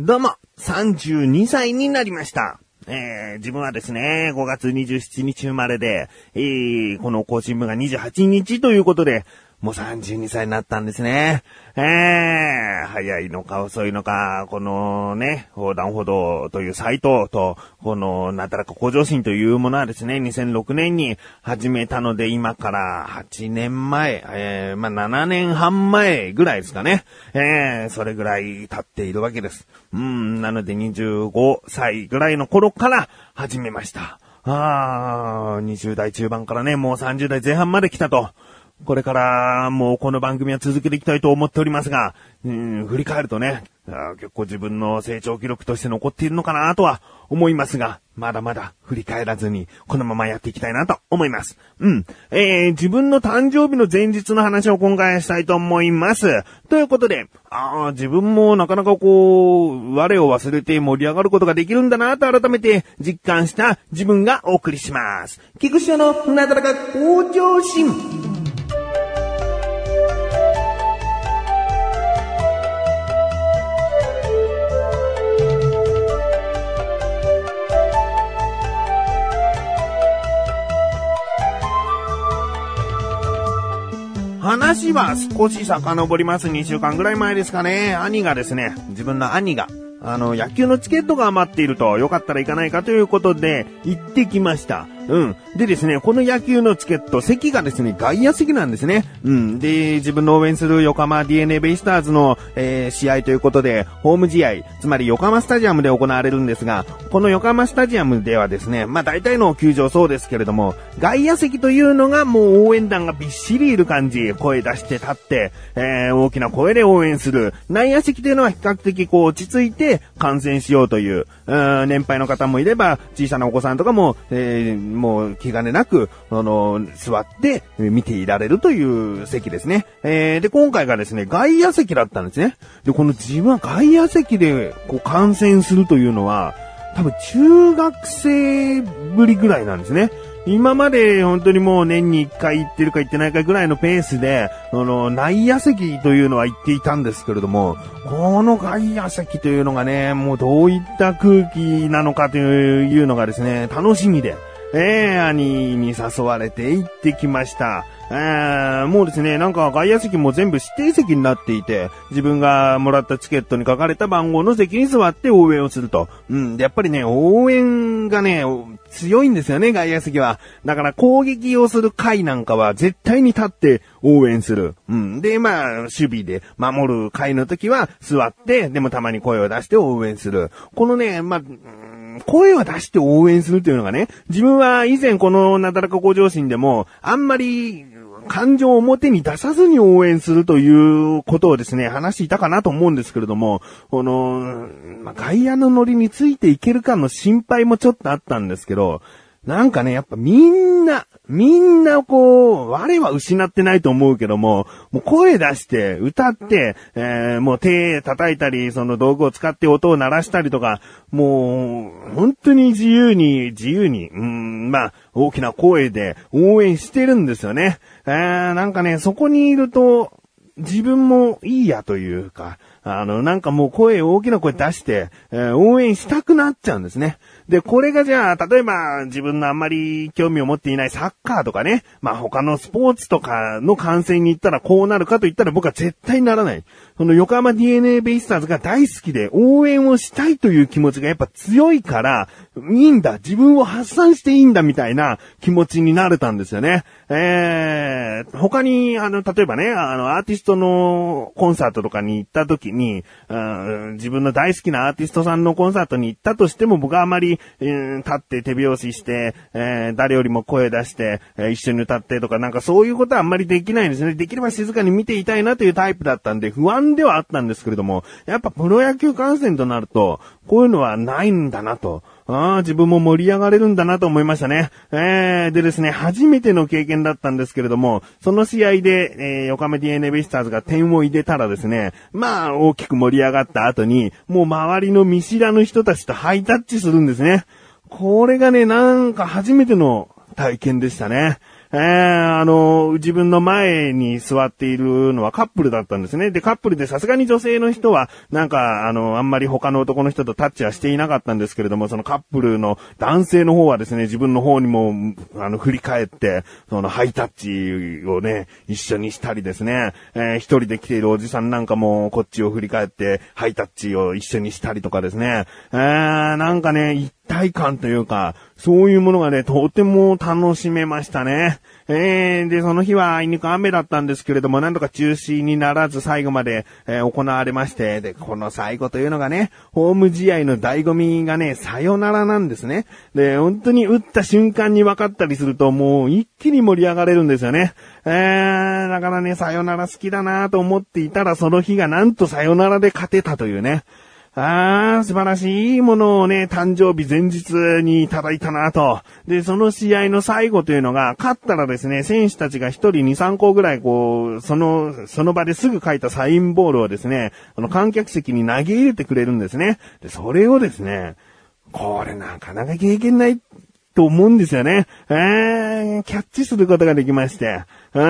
どうも、32歳になりました。えー、自分はですね、5月27日生まれで、えー、この更新分が28日ということで、もう32歳になったんですね。えー、早いのか遅いのか、このね、横断歩道というサイトと、このなだらか向上心というものはですね、2006年に始めたので、今から8年前、えー、まあ、7年半前ぐらいですかね。えー、それぐらい経っているわけです。うん、なので25歳ぐらいの頃から始めました。あー、20代中盤からね、もう30代前半まで来たと。これからもうこの番組は続けていきたいと思っておりますが、うん、振り返るとね、結構自分の成長記録として残っているのかなとは思いますが、まだまだ振り返らずに、このままやっていきたいなと思います。うん。えー、自分の誕生日の前日の話を今回したいと思います。ということで、あー自分もなかなかこう、我を忘れて盛り上がることができるんだなと改めて実感した自分がお送りします。菊池のなだらか向上心。話は少し遡ります。2週間ぐらい前ですかね。兄がですね、自分の兄が、あの、野球のチケットが余っていると、よかったら行かないかということで、行ってきました。うん。でですね、この野球のチケット、席がですね、外野席なんですね。うん。で、自分の応援する横浜 DNA ベイスターズの、えー試合ということで、ホーム試合、つまり横浜スタジアムで行われるんですが、この横浜スタジアムではですね、まあ大体の球場そうですけれども、外野席というのがもう応援団がびっしりいる感じ、声出して立って、えー大きな声で応援する。内野席というのは比較的こう落ち着いて観戦しようという、うん年配の方もいれば、小さなお子さんとかも、えーもう気兼ねなく、あの、座って見ていられるという席ですね。えーで、今回がですね、外野席だったんですね。で、この自分は外野席でこう観戦するというのは、多分中学生ぶりぐらいなんですね。今まで本当にもう年に1回行ってるか行ってないかぐらいのペースで、あの、内野席というのは行っていたんですけれども、この外野席というのがね、もうどういった空気なのかというのがですね、楽しみで、ええ兄に誘われて行ってきました。えーもうですね、なんか外野席も全部指定席になっていて、自分がもらったチケットに書かれた番号の席に座って応援をすると。うん。でやっぱりね、応援がね、強いんですよね、外野席は。だから攻撃をする回なんかは絶対に立って応援する。うん。で、まあ、守備で守る回の時は座って、でもたまに声を出して応援する。このね、まあ、声は出して応援するというのがね、自分は以前このなだらか向上心でも、あんまり感情を表に出さずに応援するということをですね、話していたかなと思うんですけれども、この、まあ、外野のノリについていけるかの心配もちょっとあったんですけど、なんかね、やっぱみんな、みんなこう、我は失ってないと思うけども、もう声出して、歌って、えーもう手叩いたり、その道具を使って音を鳴らしたりとか、もう、本当に自由に、自由に、うん、まあ、大きな声で応援してるんですよね。えーなんかね、そこにいると、自分もいいやというか、あの、なんかもう声、大きな声出して、えー応援したくなっちゃうんですね。で、これがじゃあ、例えば自分のあんまり興味を持っていないサッカーとかね、まあ他のスポーツとかの観戦に行ったらこうなるかと言ったら僕は絶対ならない。その横浜 DNA ベイスターズが大好きで応援をしたいという気持ちがやっぱ強いから、いいんだ、自分を発散していいんだみたいな気持ちになれたんですよね。えー、他に、あの、例えばね、あの、アーティストのコンサートとかに行った時に、うん自分の大好きなアーティストさんのコンサートに行ったとしても僕はあまり、うん立って手拍子して、えー誰よりも声出して、えー一緒に歌ってとかなんかそういうことはあんまりできないんですね。できれば静かに見ていたいなというタイプだったんで不安ではあったんですけれども、やっぱプロ野球観戦となると、こういうのはないんだなと。ああ、自分も盛り上がれるんだなと思いましたね。えー、でですね、初めての経験だったんですけれども、その試合で、えー、横浜 DNA ベイスターズが点を入れたらですね、まあ、大きく盛り上がった後に、もう周りの見知らぬ人たちとハイタッチするんですね。これがね、なんか初めての体験でしたね。えー、あの、自分の前に座っているのはカップルだったんですね。で、カップルでさすがに女性の人は、なんか、あの、あんまり他の男の人とタッチはしていなかったんですけれども、そのカップルの男性の方はですね、自分の方にも、あの、振り返って、そのハイタッチをね、一緒にしたりですね、えー、一人で来ているおじさんなんかも、こっちを振り返って、ハイタッチを一緒にしたりとかですね、えー、なんかね、一体感というか、そういうものがね、とても楽しめましたね。えー、で、その日はあいにく雨だったんですけれども、なんとか中止にならず最後まで、えー、行われまして、で、この最後というのがね、ホーム試合の醍醐味がね、さよならなんですね。で、本当に打った瞬間に分かったりすると、もう一気に盛り上がれるんですよね。えー、だからね、さよなら好きだなと思っていたら、その日がなんとさよならで勝てたというね。ああ、素晴らしいものをね、誕生日前日にいただいたなと。で、その試合の最後というのが、勝ったらですね、選手たちが一人二三個ぐらいこう、その、その場ですぐ書いたサインボールをですね、あの観客席に投げ入れてくれるんですね。で、それをですね、これなかなか経験ないと思うんですよね。えー、キャッチすることができまして。うん、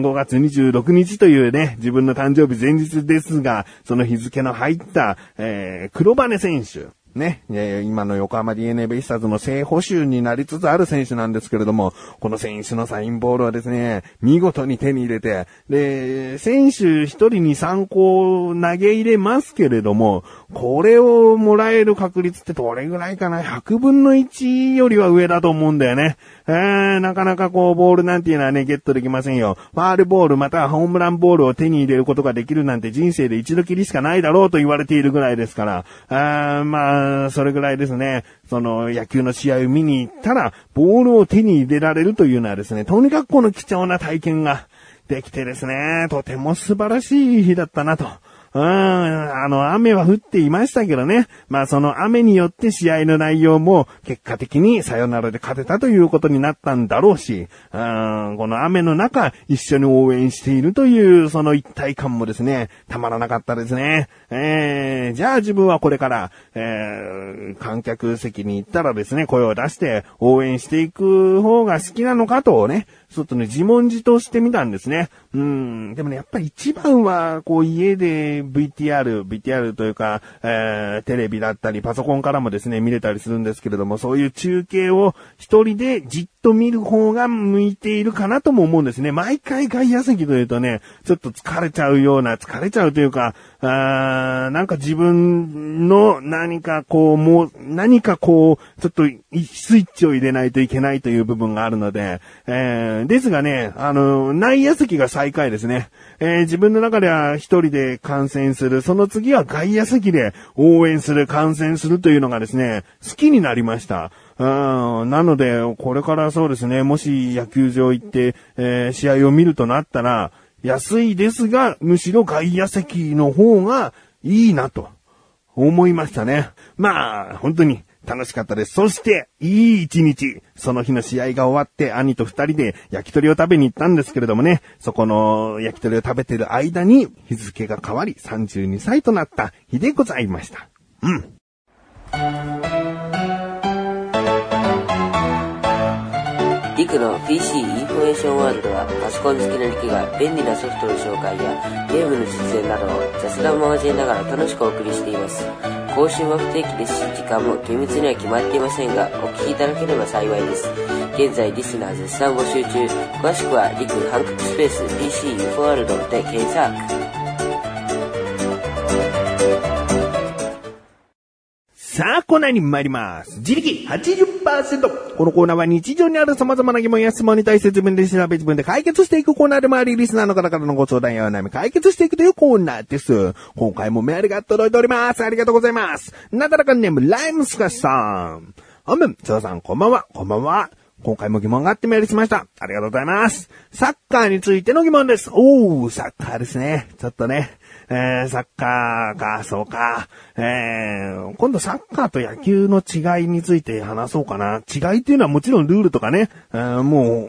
5月26日というね、自分の誕生日前日ですが、その日付の入った、えー、黒羽選手。ね、今の横浜 DNA ベイスターズの正捕手になりつつある選手なんですけれども、この選手のサインボールはですね、見事に手に入れて、で、選手一人に3個投げ入れますけれども、これをもらえる確率ってどれぐらいかな ?100 分の1よりは上だと思うんだよね。えー、なかなかこう、ボールなんていうのはね、ゲットできませんよ。ファールボールまたはホームランボールを手に入れることができるなんて人生で一度きりしかないだろうと言われているぐらいですから、あまあ、それぐらいですね、その野球の試合を見に行ったら、ボールを手に入れられるというのはですね、とにかくこの貴重な体験ができてですね、とても素晴らしい日だったなと。うん、あの、雨は降っていましたけどね。まあその雨によって試合の内容も結果的にサヨナラで勝てたということになったんだろうし、うん、この雨の中一緒に応援しているというその一体感もですね、たまらなかったですね。えー、じゃあ自分はこれから、えー、観客席に行ったらですね、声を出して応援していく方が好きなのかとね、ちょっとね、自問自答してみたんですね。うん。でもね、やっぱり一番は、こう家で VTR、VTR というか、えー、テレビだったり、パソコンからもですね、見れたりするんですけれども、そういう中継を一人でじっと見る方が向いているかなとも思うんですね。毎回外野席というとね、ちょっと疲れちゃうような、疲れちゃうというか、あーなんか自分の何かこう、もう、何かこう、ちょっとスイッチを入れないといけないという部分があるので、えー、ですがね、あの、内野席が最下位ですね。えー、自分の中では一人で観戦する、その次は外野席で応援する、観戦するというのがですね、好きになりました。うん、なので、これからそうですね、もし野球場行って、えー、試合を見るとなったら、安いですが、むしろ外野席の方がいいなと思いましたね。まあ、本当に楽しかったです。そして、いい一日。その日の試合が終わって、兄と二人で焼き鳥を食べに行ったんですけれどもね、そこの焼き鳥を食べてる間に日付が変わり32歳となった日でございました。うん。リクの PC インフォメーションワールドはパソコン好きなリクが便利なソフトの紹介やゲームの実演などを雑談を交えながら楽しくお送りしています。更新は不定期ですし、時間も厳密には決まっていませんが、お聞きいただければ幸いです。現在リスナー絶賛募集中。詳しくはリク半角スペース PC インフォワールドで検索。コーナーに参ります。自力80%。このコーナーは日常にある様々な疑問や質問に対して自分で調べ自分で解決していくコーナーでもあり、リスナーの方からのご相談やお悩み解決していくというコーナーです。今回もメールが届いております。ありがとうございます。なだらかネーム、ライムスカシさん。あむ、つさん、こんばんは、こんばんは。今回も疑問があってメールしました。ありがとうございます。サッカーについての疑問です。おー、サッカーですね。ちょっとね。えー、サッカーか、そうか。えー、今度サッカーと野球の違いについて話そうかな。違いっていうのはもちろんルールとかね、えー、もう、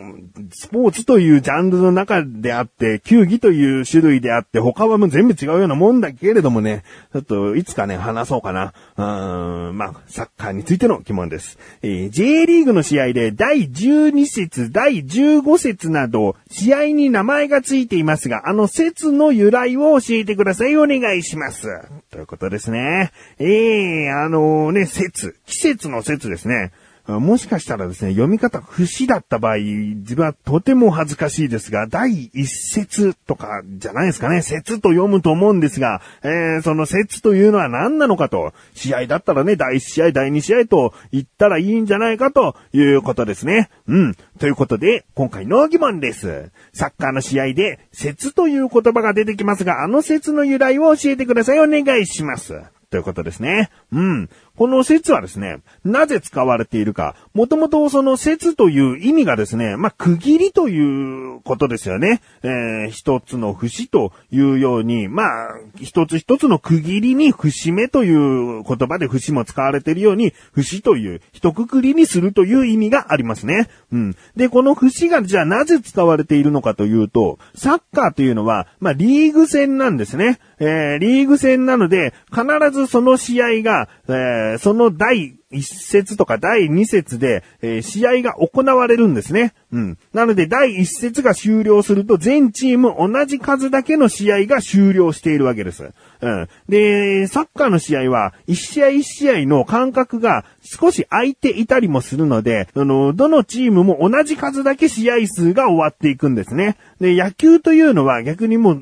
スポーツというジャンルの中であって、球技という種類であって、他はもう全部違うようなもんだけれどもね、ちょっといつかね、話そうかな。うん、まあ、サッカーについての疑問です。えー、J リーグの試合で第12節、第15節など、試合に名前がついていますが、あの節の由来を教えてください。ださいお願いします。ということですね。ええー、あのね、節、季節の節ですね。もしかしたらですね、読み方不死だった場合、自分はとても恥ずかしいですが、第一節とかじゃないですかね、節と読むと思うんですが、えー、その節というのは何なのかと、試合だったらね、第一試合、第二試合と言ったらいいんじゃないかということですね。うん。ということで、今回の疑問です。サッカーの試合で、節という言葉が出てきますが、あの節の由来を教えてください。お願いします。ということですね。うん。この説はですね、なぜ使われているか、もともとその説という意味がですね、まあ、区切りということですよね。えー、一つの節というように、まあ、一つ一つの区切りに節目という言葉で節も使われているように、節という一括りにするという意味がありますね。うん。で、この節がじゃあなぜ使われているのかというと、サッカーというのは、まあ、リーグ戦なんですね。えー、リーグ戦なので、必ずその試合が、えー、その第1節とか第2節で、えー、試合が行われるんですね。うん。なので、第1節が終了すると、全チーム同じ数だけの試合が終了しているわけです。うん。で、サッカーの試合は、1試合1試合の間隔が少し空いていたりもするので、あの、どのチームも同じ数だけ試合数が終わっていくんですね。で、野球というのは逆にもう、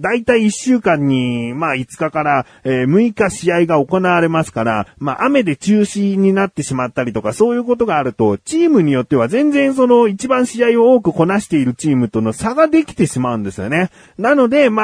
だいたい1週間に、まあ5日から、えー、6日試合が行われますから、まあ雨で中止になってしまったりとか、そういうことがあると、チームによっては全然その一番試合を多くこなしているチームとの差ができてしまうんですよね。なので、ま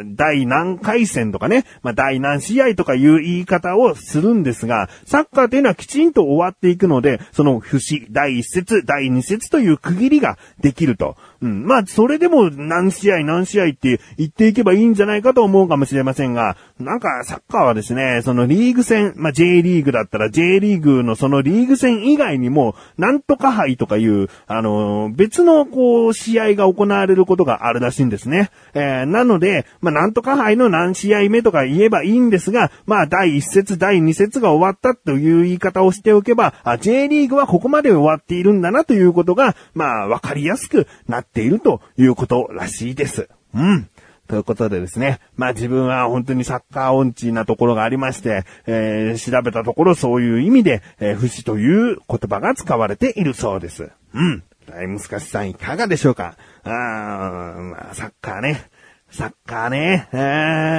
あ、第何回戦とかね、まあ第何試合とかいう言い方をするんですが、サッカーというのはきちんと終わっていくので、その節、第1節、第2節という区切りができると。うん。まあ、それでも何試合何試合って言っていけばいいんじゃないかと思うかもしれませんが、なんかサッカーはですね、そのリーグ戦、まあ J リーグだったら J リーグのそのリーグ戦以外にも、なんとか杯とかいう、あの、別のこう、試合が行われることがあるらしいんですね。えー、なので、まあなんとか杯の何試合目とか言えばいいんですが、まあ第1節、第2節が終わったという言い方をしておけば、あ、J リーグはここまで終わっているんだなということが、まあわかりやすくなってているということらしいです。うん。ということでですね。まあ自分は本当にサッカー音痴なところがありまして、えー、調べたところそういう意味で、えー、不死という言葉が使われているそうです。うん。大難しさんいかがでしょうか？あー、まあ、サッカーね。サッカーね、え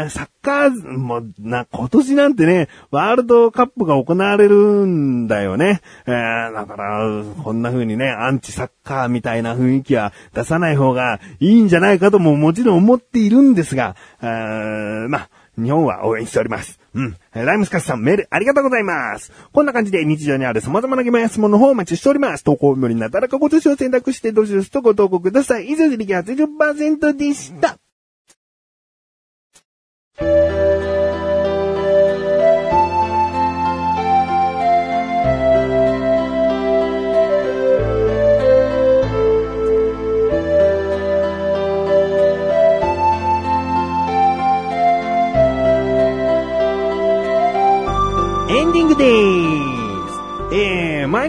ー、サッカー、も、な、今年なんてね、ワールドカップが行われるんだよね。えー、だから、こんな風にね、アンチサッカーみたいな雰囲気は出さない方がいいんじゃないかとももちろん思っているんですが、えー、ま、日本は応援しております。うん。ライムスカスさんメールありがとうございます。こんな感じで日常にある様々な疑問や質問の方をお待ちしております。投稿よりなだらかご年を選択してどしどしとご投稿ください。以上で力80%でした。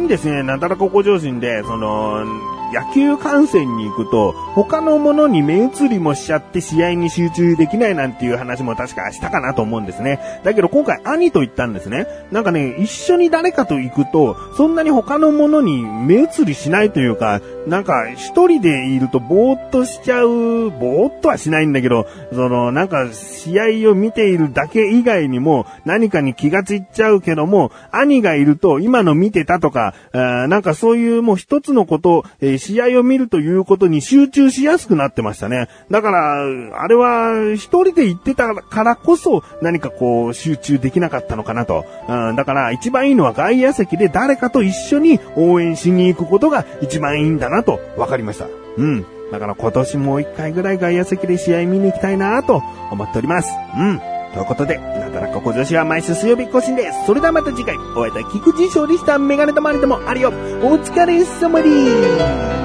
にですね、なだらか向上心で、その、野球観戦に行くと、他のものに目移りもしちゃって試合に集中できないなんていう話も確かしたかなと思うんですね。だけど今回兄と行ったんですね。なんかね、一緒に誰かと行くと、そんなに他のものに目移りしないというか、なんか一人でいるとぼーっとしちゃう、ぼーっとはしないんだけど、そのなんか試合を見ているだけ以外にも何かに気がついちゃうけども、兄がいると今の見てたとか、なんかそういうもう一つのこと、えー、試合を見るということに集中しやすくなってましたね。だから、あれは一人で行ってたからこそ何かこう集中できなかったのかなと。うん、だから一番いいのは外野席で誰かと一緒に応援しに行くことが一番いいんだななと分かりました。うん。だから今年もう一回ぐらい外野席で試合見に行きたいなと思っております。うん。ということで、なだらか小女子は毎週水曜日更新です。それではまた次回、お会いいた菊池勝利したメガネたまりでもあるよ。お疲れ様です。